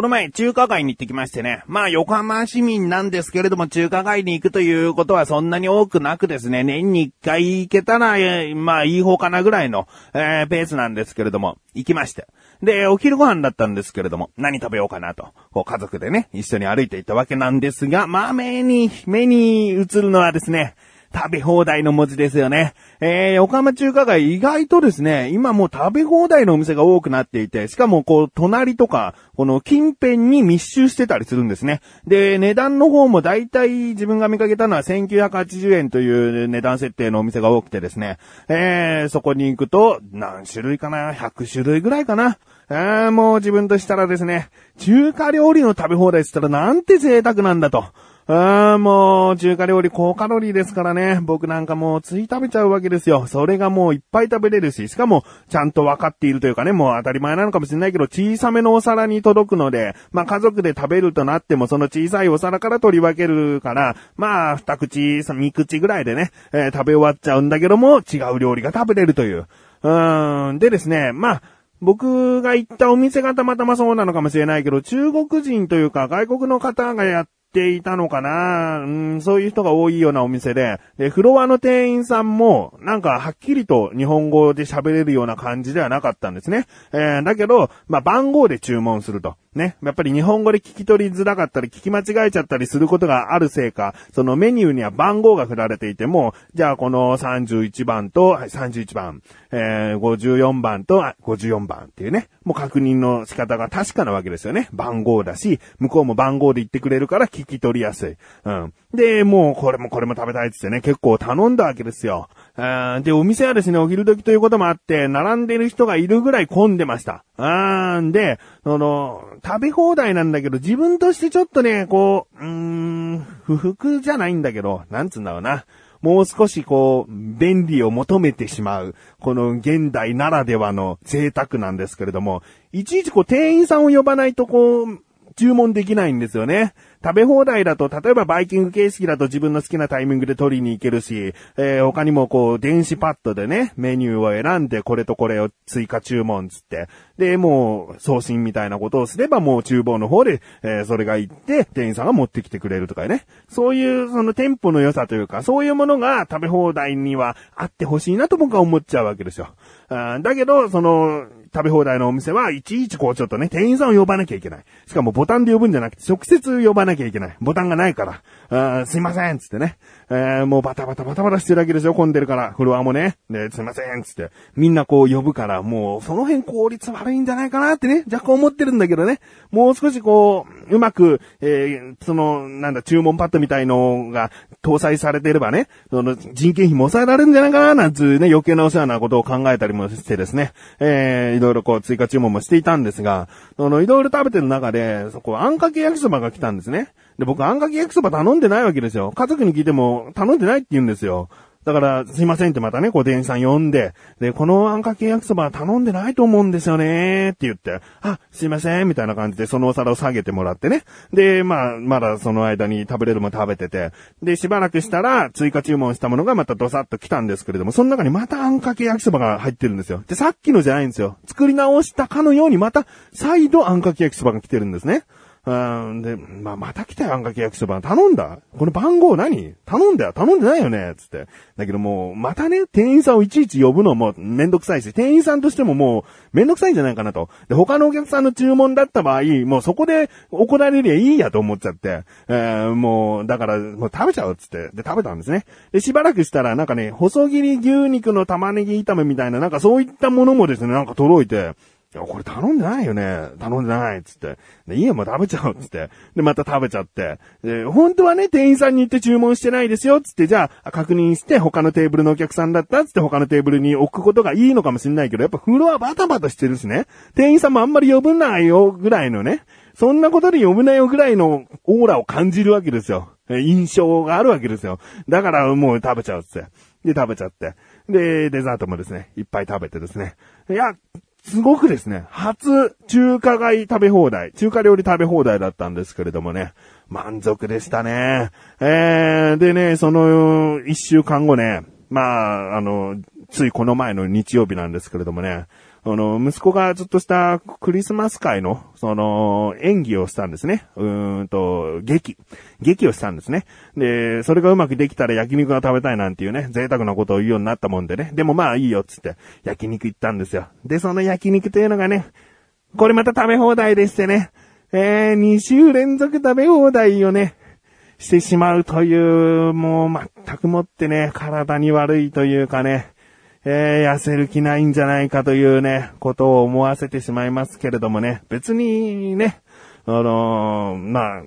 この前、中華街に行ってきましてね。まあ、横浜市民なんですけれども、中華街に行くということはそんなに多くなくですね、年に一回行けたら、えまあ、いい方かなぐらいの、えーペースなんですけれども、行きまして。で、お昼ご飯だったんですけれども、何食べようかなと、こう家族でね、一緒に歩いていったわけなんですが、まあ、目に、目に映るのはですね、食べ放題の文字ですよね。えー、横浜中華街意外とですね、今もう食べ放題のお店が多くなっていて、しかもこう、隣とか、この近辺に密集してたりするんですね。で、値段の方も大体自分が見かけたのは1980円という値段設定のお店が多くてですね、えー、そこに行くと、何種類かな ?100 種類ぐらいかなえー、もう自分としたらですね、中華料理の食べ放題って言ったらなんて贅沢なんだと。あーもう、中華料理高カロリーですからね。僕なんかもうつい食べちゃうわけですよ。それがもういっぱい食べれるし、しかも、ちゃんと分かっているというかね、もう当たり前なのかもしれないけど、小さめのお皿に届くので、まあ家族で食べるとなっても、その小さいお皿から取り分けるから、まあ、二口、三口ぐらいでね、えー食べ終わっちゃうんだけども、違う料理が食べれるという。うーん、でですね、まあ、僕が行ったお店がたまたまそうなのかもしれないけど、中国人というか外国の方がやっていたのかな？うん、そういう人が多いようなお店で、で、フロアの店員さんも、なんかはっきりと日本語で喋れるような感じではなかったんですね。えー、だけど、まあ、番号で注文すると。ね。やっぱり日本語で聞き取りづらかったり、聞き間違えちゃったりすることがあるせいか、そのメニューには番号が振られていても、じゃあこの31番と、はい、31番、えー、54番と、54番っていうね、もう確認の仕方が確かなわけですよね。番号だし、向こうも番号で言ってくれるから聞き取りやすい。うん。で、もうこれもこれも食べたいっつってね、結構頼んだわけですよ。で、お店はですね、お昼時ということもあって、並んでる人がいるぐらい混んでました。あーんで、その、食べ放題なんだけど、自分としてちょっとね、こう、うーん、不服じゃないんだけど、なんつうんだろうな。もう少しこう、便利を求めてしまう、この現代ならではの贅沢なんですけれども、いちいちこう店員さんを呼ばないとこう、注文できないんですよね。食べ放題だと、例えばバイキング形式だと自分の好きなタイミングで取りに行けるし、えー他にもこう、電子パッドでね、メニューを選んでこれとこれを追加注文つって、で、もう、送信みたいなことをすればもう厨房の方で、えーそれが行って、店員さんが持ってきてくれるとかね。そういう、その店舗の良さというか、そういうものが食べ放題にはあってほしいなと僕は思っちゃうわけですよ。あだけど、その、食べ放題のお店はいちいちこうちょっとね、店員さんを呼ばなきゃいけない。しかもボタンで呼ぶんじゃなくて直接呼ばなきゃいけない。ボタンがないから。あすいません、つってね。えーもうバタバタバタバタしてるわけですよ、混んでるから。フロアもね。で、すいません、つって。みんなこう呼ぶから、もうその辺効率悪いんじゃないかなってね、若干思ってるんだけどね。もう少しこう、うまく、えーその、なんだ、注文パッドみたいのが搭載されてればね、その人件費も抑えられるんじゃないかな、なんつうね、余計なお世話なことを考えたりもしてですね。えーいろいろこう追加注文もしていたんですが、その、いろいろ食べてる中で、そこ、あんかけ焼きそばが来たんですね。で、僕、あんかけ焼きそば頼んでないわけですよ。家族に聞いても、頼んでないって言うんですよ。だから、すいませんってまたね、こう、店員さん呼んで、で、このあんかけ焼きそば頼んでないと思うんですよねって言って、あ、すいません、みたいな感じでそのお皿を下げてもらってね。で、まあ、まだその間に食べれるもの食べてて、で、しばらくしたら、追加注文したものがまたドサッと来たんですけれども、その中にまたあんかけ焼きそばが入ってるんですよ。で、さっきのじゃないんですよ。作り直したかのようにまた、再度あんかけ焼きそばが来てるんですね。うん、で、まあ、また来たよ、あんかけ焼きそば。頼んだ？この番号何？頼んだよ頼んでないよねつって。だけどもう、またね、店員さんをいちいち呼ぶのもめんどくさいし、店員さんとしてももう、めんどくさいんじゃないかなと。で、他のお客さんの注文だった場合、もうそこで怒られりゃいいやと思っちゃって、えーもう、だから、もう食べちゃうっつって。で、食べたんですね。で、しばらくしたら、なんかね、細切り牛肉の玉ねぎ炒めみたいな、なんかそういったものもですね、なんか届いて、いや、これ頼んでないよね。頼んでない。つって。で、いいよ、もう食べちゃおう。つって。で、また食べちゃって。で、本当はね、店員さんに言って注文してないですよ。つって、じゃあ、確認して、他のテーブルのお客さんだったつって、他のテーブルに置くことがいいのかもしれないけど、やっぱフロアバタバタしてるしね。店員さんもあんまり呼ぶないよ、ぐらいのね。そんなことで呼ぶなよぐらいのオーラを感じるわけですよ。え印象があるわけですよ。だからもう食べちゃうっつって。で、食べちゃって。で、デザートもですね、いっぱい食べてですね。いや、すごくですね、初中華街食べ放題、中華料理食べ放題だったんですけれどもね、満足でしたね。えー、でね、その、一週間後ね、まあ、あの、ついこの前の日曜日なんですけれどもね、あの、息子がずっとしたクリスマス会の、その、演技をしたんですね。うーんと、劇。劇をしたんですね。で、それがうまくできたら焼肉が食べたいなんていうね、贅沢なことを言うようになったもんでね。でもまあいいよっつって、焼肉行ったんですよ。で、その焼肉というのがね、これまた食べ放題でしてね、えー、2週連続食べ放題をね、してしまうという、もう全くもってね、体に悪いというかね、えー、痩せる気ないんじゃないかというね、ことを思わせてしまいますけれどもね、別にね、あのー、まあ、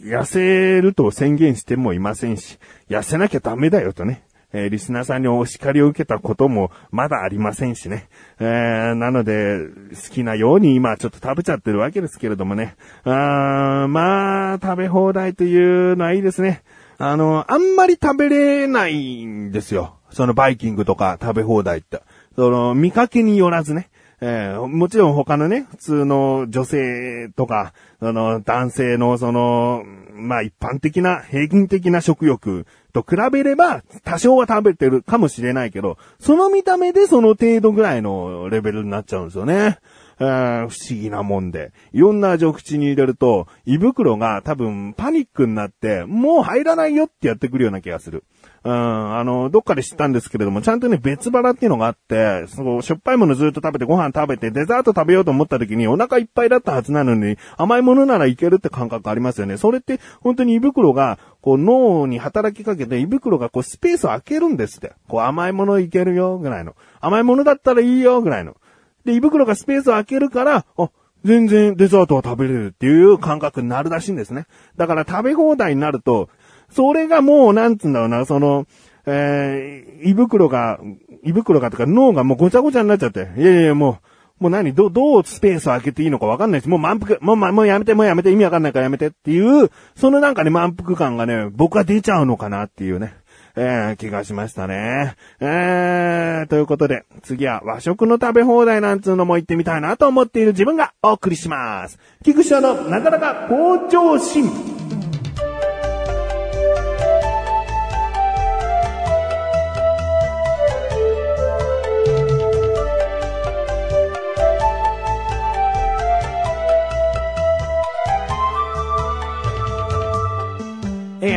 痩せると宣言してもいませんし、痩せなきゃダメだよとね、えー、リスナーさんにお叱りを受けたこともまだありませんしね。えー、なので、好きなように今ちょっと食べちゃってるわけですけれどもね。あーまあ、食べ放題というのはいいですね。あの、あんまり食べれないんですよ。そのバイキングとか食べ放題って。その、見かけによらずね。えー、もちろん他のね、普通の女性とか、その男性のその、まあ一般的な平均的な食欲と比べれば多少は食べてるかもしれないけど、その見た目でその程度ぐらいのレベルになっちゃうんですよね。えー、不思議なもんで。いろんな味を口に入れると、胃袋が多分パニックになって、もう入らないよってやってくるような気がする。うん、あの、どっかで知ったんですけれども、ちゃんとね、別腹っていうのがあって、その、しょっぱいものずっと食べてご飯食べて、デザート食べようと思った時にお腹いっぱいだったはずなのに、甘いものならいけるって感覚ありますよね。それって、本当に胃袋が、こう脳に働きかけて胃袋がこうスペースを空けるんですって。こう甘いものいけるよ、ぐらいの。甘いものだったらいいよ、ぐらいの。で、胃袋がスペースを空けるから、あ、全然デザートは食べれるっていう感覚になるらしいんですね。だから食べ放題になると、それがもう、なんつうんだろうな、その、えー、胃袋が、胃袋がとか脳がもうごちゃごちゃになっちゃって。いやいや、もう、もう何ど、どうスペースを空けていいのかわかんないし、もう満腹、もう、もうやめて、もうやめて、意味わかんないからやめてっていう、そのなんかね、満腹感がね、僕は出ちゃうのかなっていうね。えー、気がしましたね。えー、ということで、次は和食の食べ放題なんつうのも行ってみたいなと思っている自分がお送りします。菊池のなかなか好調心。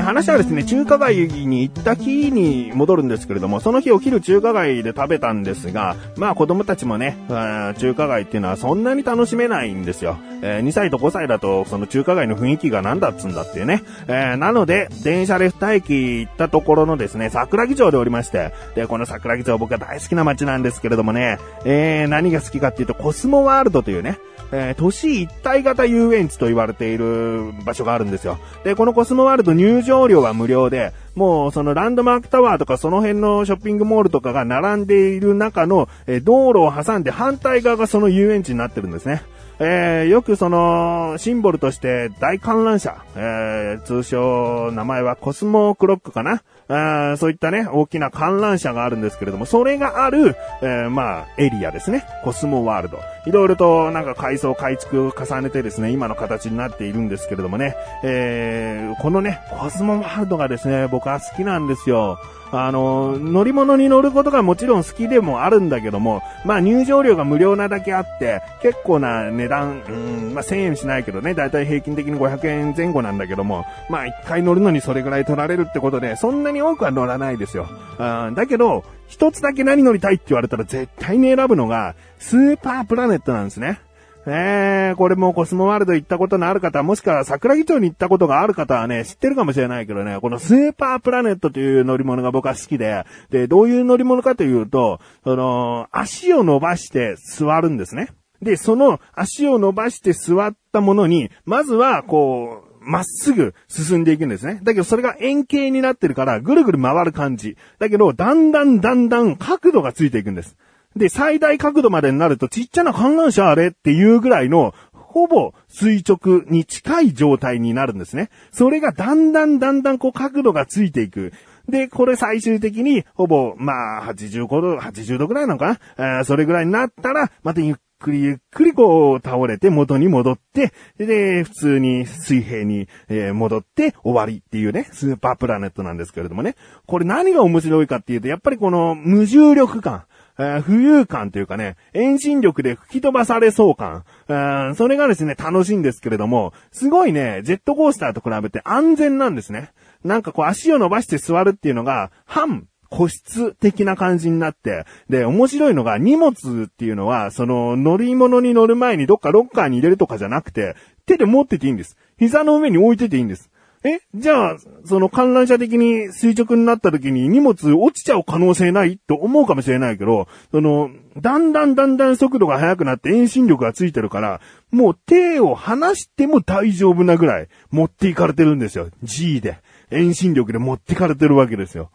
話はですね、中華街に行った日に戻るんですけれども、その日お昼中華街で食べたんですが、まあ子供たちもね、中華街っていうのはそんなに楽しめないんですよ。えー、2歳と5歳だと、その中華街の雰囲気が何だっつんだっていうね。えー、なので、電車で2駅行ったところのですね、桜木町でおりまして、で、この桜木町僕は大好きな街なんですけれどもね、えー、何が好きかっていうと、コスモワールドというね、えー、都市一体型遊園地と言われている場所があるんですよ。で、このコスモワールド入場料は無料で、もうそのランドマークタワーとかその辺のショッピングモールとかが並んでいる中の、えー、道路を挟んで反対側がその遊園地になってるんですね。えー、よくその、シンボルとして大観覧車、えー、通称、名前はコスモクロックかなあそういったね、大きな観覧車があるんですけれども、それがある、えー、まあ、エリアですね。コスモワールド。いろいろとなんか改装、改築を重ねてですね、今の形になっているんですけれどもね、えー、このね、コスモワールドがですね、僕は好きなんですよ。あの、乗り物に乗ることがもちろん好きでもあるんだけども、まあ入場料が無料なだけあって、結構な値段、うん、まあ1000円しないけどね、だいたい平均的に500円前後なんだけども、まあ一回乗るのにそれぐらい取られるってことで、そんなに多くは乗らないですよ。うん、だけど、一つだけ何乗りたいって言われたら絶対に選ぶのが、スーパープラネットなんですね。えー、これもコスモワールド行ったことのある方、もしくは桜木町に行ったことがある方はね、知ってるかもしれないけどね、このスーパープラネットという乗り物が僕は好きで、で、どういう乗り物かというと、その、足を伸ばして座るんですね。で、その足を伸ばして座ったものに、まずは、こう、まっすぐ進んでいくんですね。だけどそれが円形になってるから、ぐるぐる回る感じ。だけど、だんだんだんだん角度がついていくんです。で、最大角度までになるとちっちゃな観覧車あれっていうぐらいの、ほぼ垂直に近い状態になるんですね。それがだんだんだんだんこう角度がついていく。で、これ最終的に、ほぼ、まあ、85度、80度ぐらいなのかな、えー、それぐらいになったら、またゆっくりゆっくりこう倒れて元に戻って、で、普通に水平に、えー、戻って終わりっていうね、スーパープラネットなんですけれどもね。これ何が面白いかっていうと、やっぱりこの無重力感。え浮遊感というかね、遠心力で吹き飛ばされそう感、えーそれがですね、楽しいんですけれども、すごいね、ジェットコースターと比べて安全なんですね。なんかこう足を伸ばして座るっていうのが、半個室的な感じになって、で、面白いのが荷物っていうのは、その乗り物に乗る前にどっかロッカーに入れるとかじゃなくて、手で持ってていいんです。膝の上に置いてていいんです。えじゃあ、その観覧車的に垂直になった時に荷物落ちちゃう可能性ないと思うかもしれないけど、その、だんだんだんだん速度が速くなって遠心力がついてるから、もう手を離しても大丈夫なぐらい持っていかれてるんですよ。G で。遠心力で持っていかれてるわけですよ。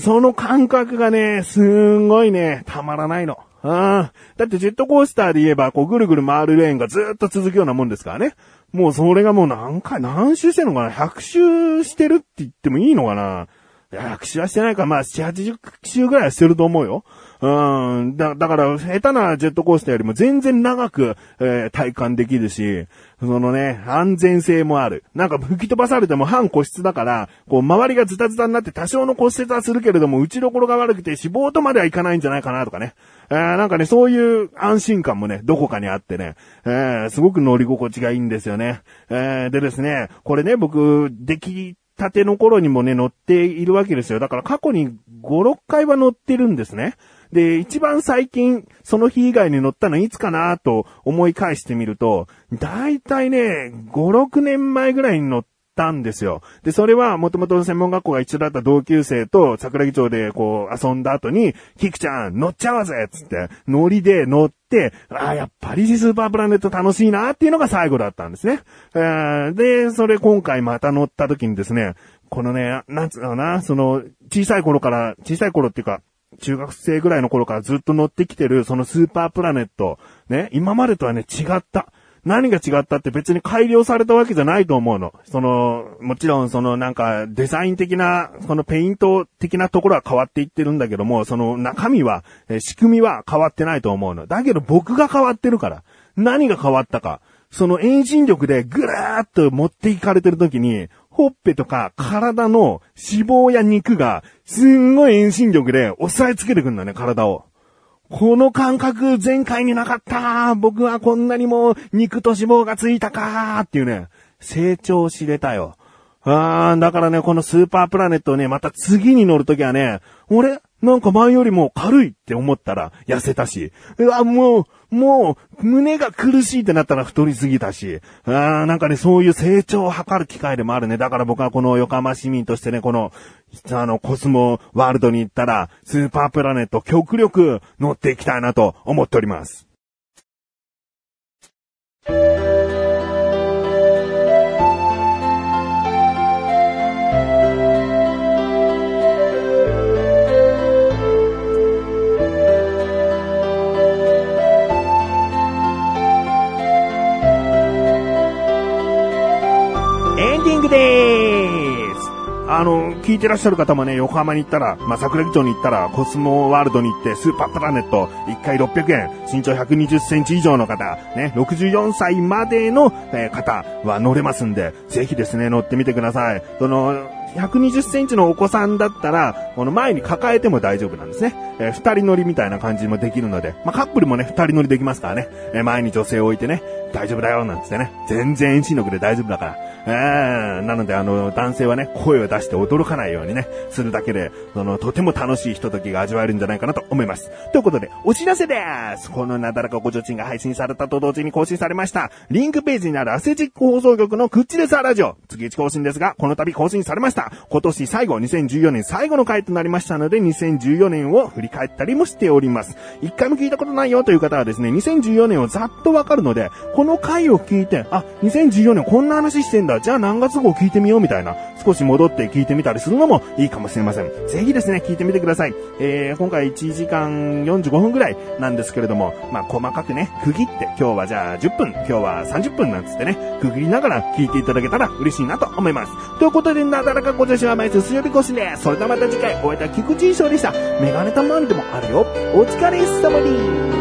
その感覚がね、すんごいね、たまらないの。ああ。だってジェットコースターで言えば、こうぐるぐる回るレーンがずっと続くようなもんですからね。もうそれがもう何回、何周してんのかな ?100 周してるって言ってもいいのかな？いや100周はしてないから、まあ、7、80周ぐらいはしてると思うよ。うん。だ、だから、下手なジェットコースターよりも全然長く、えー体感できるし、そのね、安全性もある。なんか吹き飛ばされても半個室だから、こう、周りがズタズタになって多少の骨折はするけれども、打ちどころが悪くて死亡とまではいかないんじゃないかなとかね。えーなんかね、そういう安心感もね、どこかにあってね、えーすごく乗り心地がいいんですよね。えーでですね、これね、僕、出来たての頃にもね、乗っているわけですよ。だから過去に5、6回は乗ってるんですね。で、一番最近、その日以外に乗ったのいつかなと思い返してみると、だいたいね、5、6年前ぐらいに乗ったんですよ。で、それはもともと専門学校が一緒だった同級生と桜木町でこう遊んだ後に、キクちゃん乗っちゃおうぜつって、乗りで乗って、ああ、やっぱりスーパープラネット楽しいなっていうのが最後だったんですね。えーで、それ今回また乗った時にですね、このね、なんつうのかな、その、小さい頃から、小さい頃っていうか、中学生ぐらいの頃からずっと乗ってきてる、そのスーパープラネット。ね、今までとはね、違った。何が違ったって別に改良されたわけじゃないと思うの。その、もちろんそのなんかデザイン的な、そのペイント的なところは変わっていってるんだけども、その中身は、え仕組みは変わってないと思うの。だけど僕が変わってるから。何が変わったか。その遠心力でぐらーっと持っていかれてる時に、ほっぺとか体の脂肪や肉がすんごい遠心力で押さえつけてくんだね、体を。この感覚前回になかった僕はこんなにも肉と脂肪がついたかっていうね、成長知れたよ。あー、だからね、このスーパープラネットをね、また次に乗るときはね、俺、なんか前よりも軽いって思ったら痩せたし、うわ、もう、もう、胸が苦しいってなったら太りすぎたし、あー、なんかね、そういう成長を図る機会でもあるね。だから僕はこの横浜市民としてね、この、あの、コスモワールドに行ったら、スーパープラネット極力乗っていきたいなと思っております。あの、聞いてらっしゃる方もね、横浜に行ったら、まあ、桜木町に行ったら、コスモワールドに行って、スーパープラネット、1回600円、身長120センチ以上の方、ね、64歳までの、えー方は乗れますんで、ぜひですね、乗ってみてください。その、120センチのお子さんだったら、この前に抱えても大丈夫なんですね。えー二人乗りみたいな感じもできるので、まあ、カップルもね、二人乗りできますからね。えー前に女性を置いてね、大丈夫だよ、なんつってね。全然遠心力で大丈夫だから。えー、なのであの、男性はね、声を出して驚かないようにね、するだけで、その、とても楽しいひとときが味わえるんじゃないかなと思います。ということで、お知らせですこのなだらかご助賃が配信されたと同時に更新されました、リンクページにあるアスレチック放送局のクッチレサーラジオ。月1更新ですが、この度更新されました。今年最後、2014年最後の回となりましたので、2014年を振り返ったりもしております。一回も聞いたことないよという方はですね、2014年をざっとわかるので、この回を聞いて、あ、2014年こんな話してんだ、じゃあ何月号聞いてみようみたいな、少し戻って聞いてみたりするのもいいかもしれません。ぜひですね、聞いてみてください。えー、今回1時間45分ぐらいなんですけれども、まあ、細かくね、区切って、今日はじゃあ10分、今日は30分なんつってね、区切りながら聞いていただけたら嬉しいなと思います。ということで、なだらかご女子は毎週水曜日更新です。それではまた次回、お会いいた菊池衣装でした。メガネたまわりでもあるよ。お疲れ様です。